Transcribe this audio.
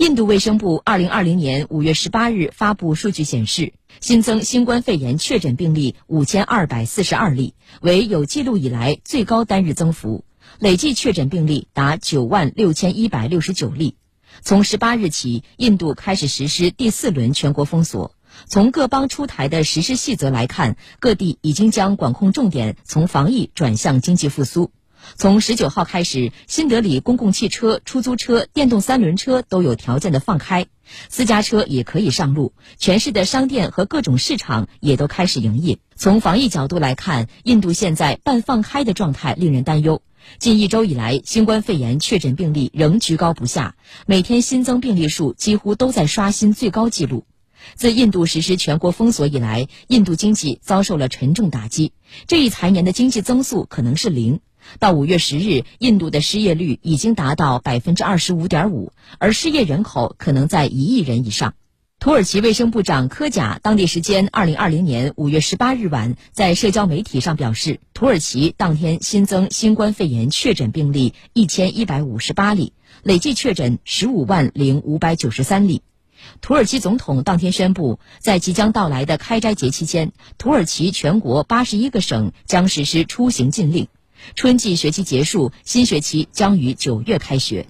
印度卫生部二零二零年五月十八日发布数据显示，新增新冠肺炎确诊病例五千二百四十二例，为有记录以来最高单日增幅，累计确诊病例达九万六千一百六十九例。从十八日起，印度开始实施第四轮全国封锁。从各邦出台的实施细则来看，各地已经将管控重点从防疫转向经济复苏。从十九号开始，新德里公共汽车、出租车、电动三轮车都有条件的放开，私家车也可以上路。全市的商店和各种市场也都开始营业。从防疫角度来看，印度现在半放开的状态令人担忧。近一周以来，新冠肺炎确诊病例仍居高不下，每天新增病例数几乎都在刷新最高纪录。自印度实施全国封锁以来，印度经济遭受了沉重打击，这一财年的经济增速可能是零。到五月十日，印度的失业率已经达到百分之二十五点五，而失业人口可能在一亿人以上。土耳其卫生部长科贾当地时间二零二零年五月十八日晚在社交媒体上表示，土耳其当天新增新冠肺炎确诊病例一千一百五十八例，累计确诊十五万零五百九十三例。土耳其总统当天宣布，在即将到来的开斋节期间，土耳其全国八十一个省将实施出行禁令。春季学期结束，新学期将于九月开学。